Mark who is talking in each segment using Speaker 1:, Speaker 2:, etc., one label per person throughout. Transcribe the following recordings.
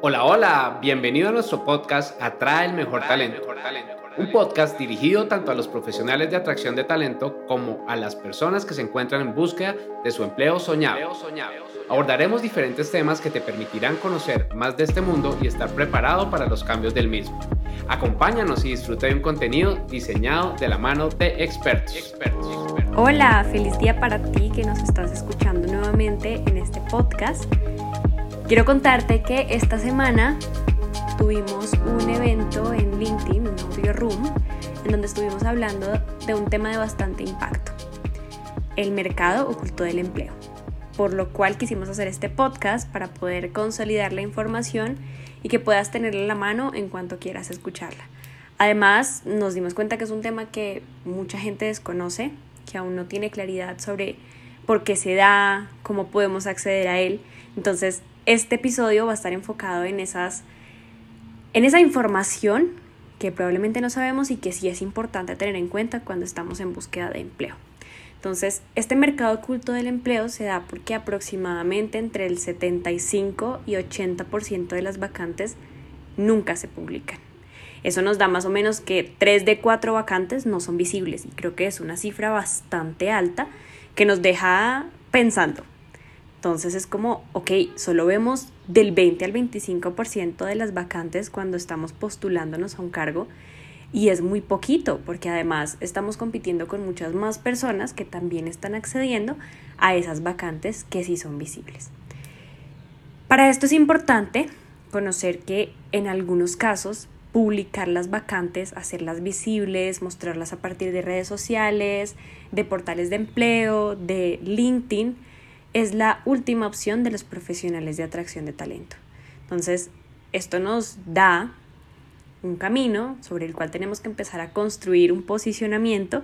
Speaker 1: Hola, hola, bienvenido a nuestro podcast Atrae el Mejor Talento. Un podcast dirigido tanto a los profesionales de atracción de talento como a las personas que se encuentran en búsqueda de su empleo soñado. Abordaremos diferentes temas que te permitirán conocer más de este mundo y estar preparado para los cambios del mismo. Acompáñanos y disfruta de un contenido diseñado de la mano de expertos.
Speaker 2: Hola, feliz día para ti que nos estás escuchando nuevamente en este podcast. Quiero contarte que esta semana tuvimos un evento en LinkedIn, un audio room, en donde estuvimos hablando de un tema de bastante impacto, el mercado oculto del empleo, por lo cual quisimos hacer este podcast para poder consolidar la información y que puedas tenerla en la mano en cuanto quieras escucharla. Además, nos dimos cuenta que es un tema que mucha gente desconoce, que aún no tiene claridad sobre por qué se da, cómo podemos acceder a él. Entonces, este episodio va a estar enfocado en esas en esa información que probablemente no sabemos y que sí es importante tener en cuenta cuando estamos en búsqueda de empleo. Entonces, este mercado oculto del empleo se da porque aproximadamente entre el 75 y 80% de las vacantes nunca se publican. Eso nos da más o menos que 3 de 4 vacantes no son visibles y creo que es una cifra bastante alta que nos deja pensando, entonces es como, ok, solo vemos del 20 al 25% de las vacantes cuando estamos postulándonos a un cargo y es muy poquito porque además estamos compitiendo con muchas más personas que también están accediendo a esas vacantes que sí son visibles. Para esto es importante conocer que en algunos casos publicar las vacantes, hacerlas visibles, mostrarlas a partir de redes sociales, de portales de empleo, de LinkedIn, es la última opción de los profesionales de atracción de talento. Entonces, esto nos da un camino sobre el cual tenemos que empezar a construir un posicionamiento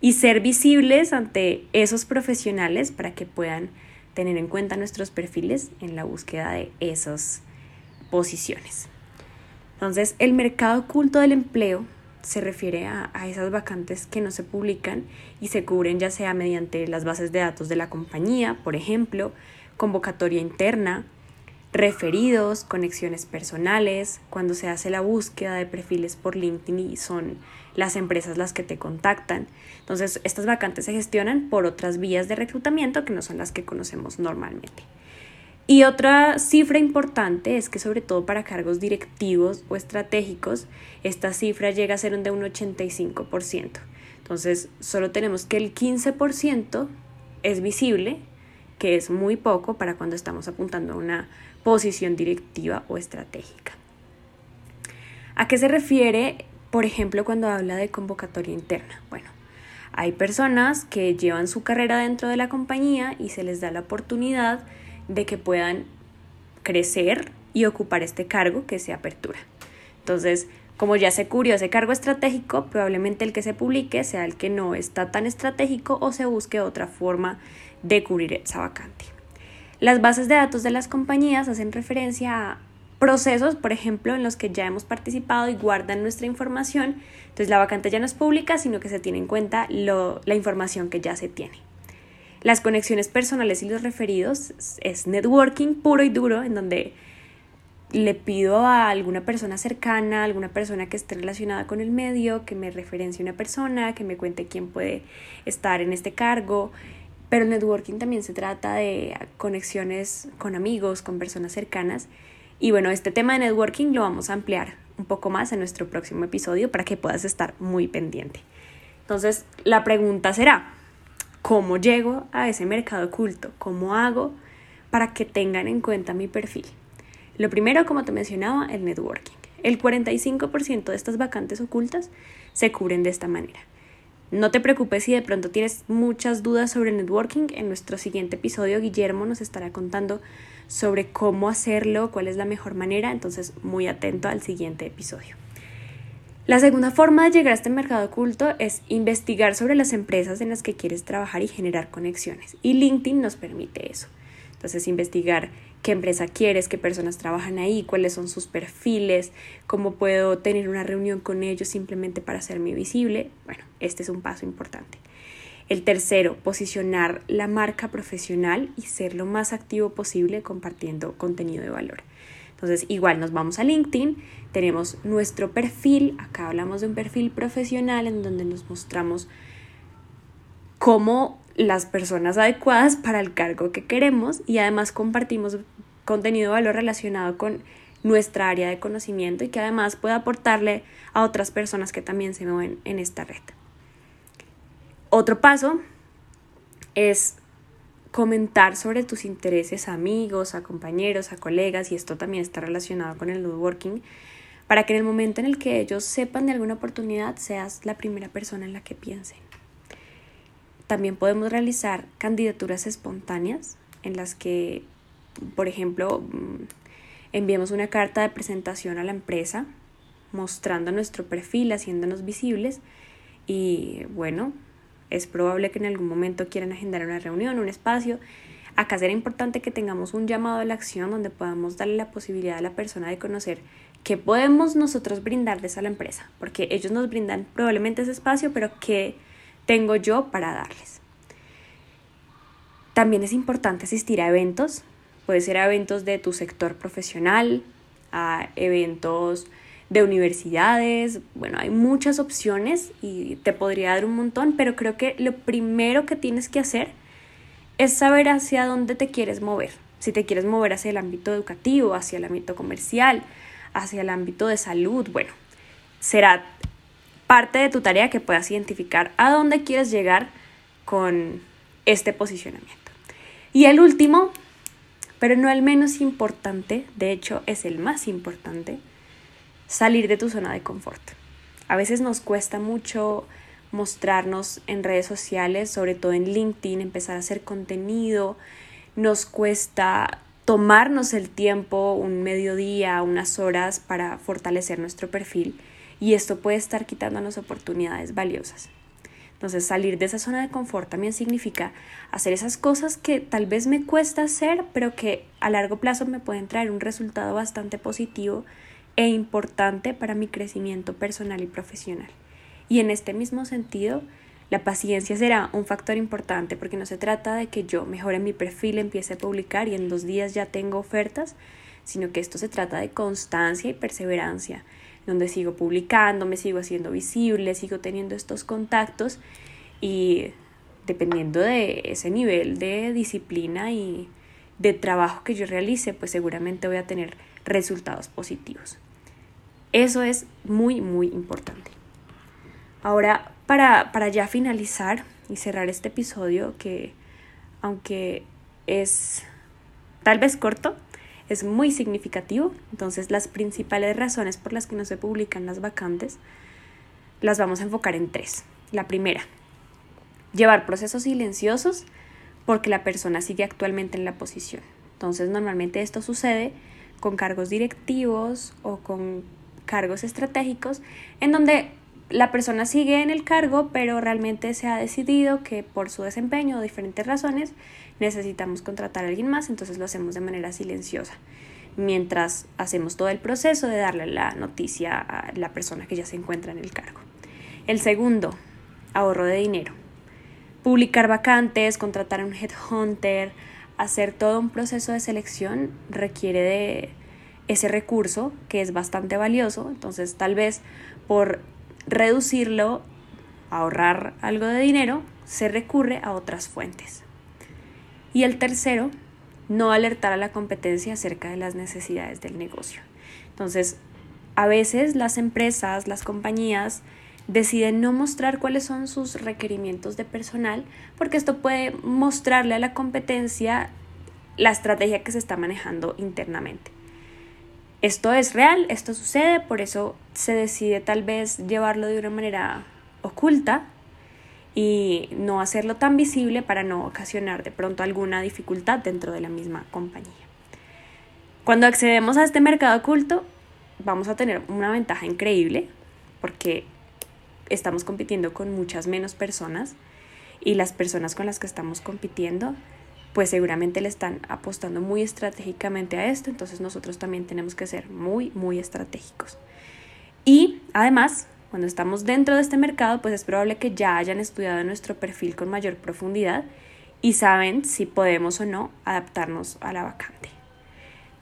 Speaker 2: y ser visibles ante esos profesionales para que puedan tener en cuenta nuestros perfiles en la búsqueda de esas posiciones. Entonces, el mercado oculto del empleo se refiere a, esas vacantes que no se publican y se cubren ya sea mediante las bases de datos de la compañía, por ejemplo, convocatoria interna, referidos, conexiones personales, cuando se hace la búsqueda de perfiles por LinkedIn y son las empresas las que te contactan. Entonces, estas vacantes se gestionan por otras vías de reclutamiento que no son las que conocemos normalmente. Y otra cifra importante es que sobre todo para cargos directivos o estratégicos, esta cifra llega a ser de un 85%. Entonces, solo tenemos que el 15% es visible, que es muy poco para cuando estamos apuntando a una posición directiva o estratégica. ¿A qué se refiere, por ejemplo, cuando habla de convocatoria interna? Bueno, hay personas que llevan su carrera dentro de la compañía y se les da la oportunidad de que puedan crecer y ocupar este cargo que se apertura. Entonces, como ya se cubrió ese cargo estratégico, probablemente el que se publique sea el que no está tan estratégico o se busque otra forma de cubrir esa vacante. Las bases de datos de las compañías hacen referencia a procesos, por ejemplo, en los que ya hemos participado y guardan nuestra información. Entonces la vacante ya no es pública, sino que se tiene en cuenta la información que ya se tiene. Las conexiones personales y los referidos es networking puro y duro, en donde le pido a alguna persona cercana, alguna persona que esté relacionada con el medio, que me referencie una persona, que me cuente quién puede estar en este cargo. Pero el networking también se trata de conexiones con amigos, con personas cercanas. Y bueno, este tema de networking lo vamos a ampliar un poco más en nuestro próximo episodio para que puedas estar muy pendiente. Entonces, la pregunta será, ¿Cómo llego a ese mercado oculto? ¿Cómo hago para que tengan en cuenta mi perfil? Lo primero, como te mencionaba, el networking. El 45% de estas vacantes ocultas se cubren de esta manera. No te preocupes si de pronto tienes muchas dudas sobre networking. En nuestro siguiente episodio, Guillermo nos estará contando sobre cómo hacerlo, cuál es la mejor manera. Entonces, muy atento al siguiente episodio. La segunda forma de llegar a este mercado oculto es investigar sobre las empresas en las que quieres trabajar y generar conexiones. Y LinkedIn nos permite eso. Entonces, investigar qué empresa quieres, qué personas trabajan ahí, cuáles son sus perfiles, cómo puedo tener una reunión con ellos simplemente para hacerme visible. Bueno, este es un paso importante. El tercero, posicionar la marca profesional y ser lo más activo posible compartiendo contenido de valor. Entonces, igual nos vamos a LinkedIn, tenemos nuestro perfil, acá hablamos de un perfil profesional en donde nos mostramos como las personas adecuadas para el cargo que queremos y además compartimos contenido de valor relacionado con nuestra área de conocimiento y que además pueda aportarle a otras personas que también se mueven en esta red. Otro paso es comentar sobre tus intereses a amigos, a compañeros, a colegas, y esto también está relacionado con el woodworking, para que en el momento en el que ellos sepan de alguna oportunidad seas la primera persona en la que piensen. También podemos realizar candidaturas espontáneas en las que, por ejemplo, mm, enviemos una carta de presentación a la empresa mostrando nuestro perfil, haciéndonos visibles y bueno, es probable que en algún momento quieran agendar una reunión, un espacio. Acá será importante que tengamos un llamado a la acción donde podamos darle la posibilidad a la persona de conocer qué podemos nosotros brindarles a la empresa, porque ellos nos brindan probablemente ese espacio, pero qué tengo yo para darles. También es importante asistir a eventos, puede ser a eventos de tu sector profesional, a eventos de universidades, bueno, hay muchas opciones y te podría dar un montón, pero creo que lo primero que tienes que hacer es saber hacia dónde te quieres mover. Si te quieres mover hacia el ámbito educativo, hacia el ámbito comercial, hacia el ámbito de salud, bueno, será parte de tu tarea que puedas identificar a dónde quieres llegar con este posicionamiento. Y el último, pero no el menos importante, de hecho es el más importante, salir de tu zona de confort. A veces nos cuesta mucho mostrarnos en redes sociales, sobre todo en LinkedIn, empezar a hacer contenido, nos cuesta tomarnos el tiempo, un mediodía, unas horas para fortalecer nuestro perfil y esto puede estar quitándonos oportunidades valiosas. Entonces salir de esa zona de confort también significa hacer esas cosas que tal vez me cuesta hacer, pero que a largo plazo me pueden traer un resultado bastante positivo e importante para mi crecimiento personal y profesional. Y en este mismo sentido, la paciencia será un factor importante porque no se trata de que yo mejore mi perfil, empiece a publicar y en dos días ya tengo ofertas, sino que esto se trata de constancia y perseverancia donde sigo publicando, me sigo haciendo visible, sigo teniendo estos contactos y dependiendo de ese nivel de disciplina y de trabajo que yo realice, pues seguramente voy a tener resultados positivos. Eso es muy, muy importante. Ahora, para, para ya finalizar y cerrar este episodio, que aunque es tal vez corto, es muy significativo. Entonces las principales razones por las que no se publican las vacantes las vamos a enfocar en tres. La primera, llevar procesos silenciosos porque la persona sigue actualmente en la posición. Entonces normalmente esto sucede con cargos directivos o con cargos estratégicos en donde la persona sigue en el cargo, pero realmente se ha decidido que por su desempeño o diferentes razones necesitamos contratar a alguien más, entonces lo hacemos de manera silenciosa, mientras hacemos todo el proceso de darle la noticia a la persona que ya se encuentra en el cargo. El segundo, ahorro de dinero. Publicar vacantes, contratar a un headhunter, hacer todo un proceso de selección requiere de ese recurso que es bastante valioso, entonces tal vez por reducirlo, ahorrar algo de dinero, se recurre a otras fuentes. Y el tercero, no alertar a la competencia acerca de las necesidades del negocio. Entonces, a veces las empresas, las compañías, deciden no mostrar cuáles son sus requerimientos de personal porque esto puede mostrarle a la competencia la estrategia que se está manejando internamente esto es real, esto sucede, por eso se decide tal vez llevarlo de una manera oculta y no hacerlo tan visible para no ocasionar de pronto alguna dificultad dentro de la misma compañía. Cuando accedemos a este mercado oculto, vamos a tener una ventaja increíble porque estamos compitiendo con muchas menos personas y las personas con las que estamos compitiendo pues seguramente le están apostando muy estratégicamente a esto, entonces nosotros también tenemos que ser muy, muy estratégicos. Y además, cuando estamos dentro de este mercado, pues es probable que ya hayan estudiado nuestro perfil con mayor profundidad y saben si podemos o no adaptarnos a la vacante.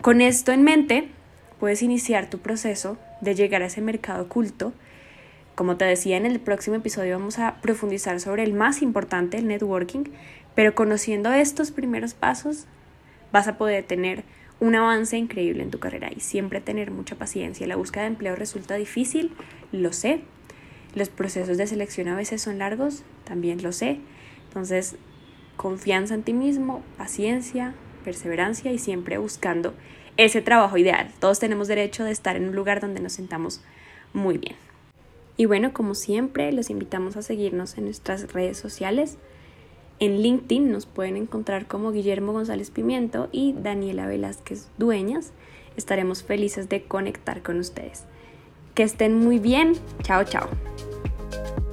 Speaker 2: Con esto en mente, puedes iniciar tu proceso de llegar a ese mercado oculto. Como te decía, en el próximo episodio vamos a profundizar sobre el más importante, el networking, pero conociendo estos primeros pasos vas a poder tener un avance increíble en tu carrera y siempre tener mucha paciencia. La búsqueda de empleo resulta difícil, lo sé. Los procesos de selección a veces son largos, también lo sé. Entonces, confianza en ti mismo, paciencia, perseverancia y siempre buscando ese trabajo ideal. Todos tenemos derecho de estar en un lugar donde nos sentamos muy bien. Y bueno, como siempre, los invitamos a seguirnos en nuestras redes sociales. En LinkedIn nos pueden encontrar como Guillermo González Pimiento y Daniela Velázquez Dueñas. Estaremos felices de conectar con ustedes. Que estén muy bien. Chao, chao.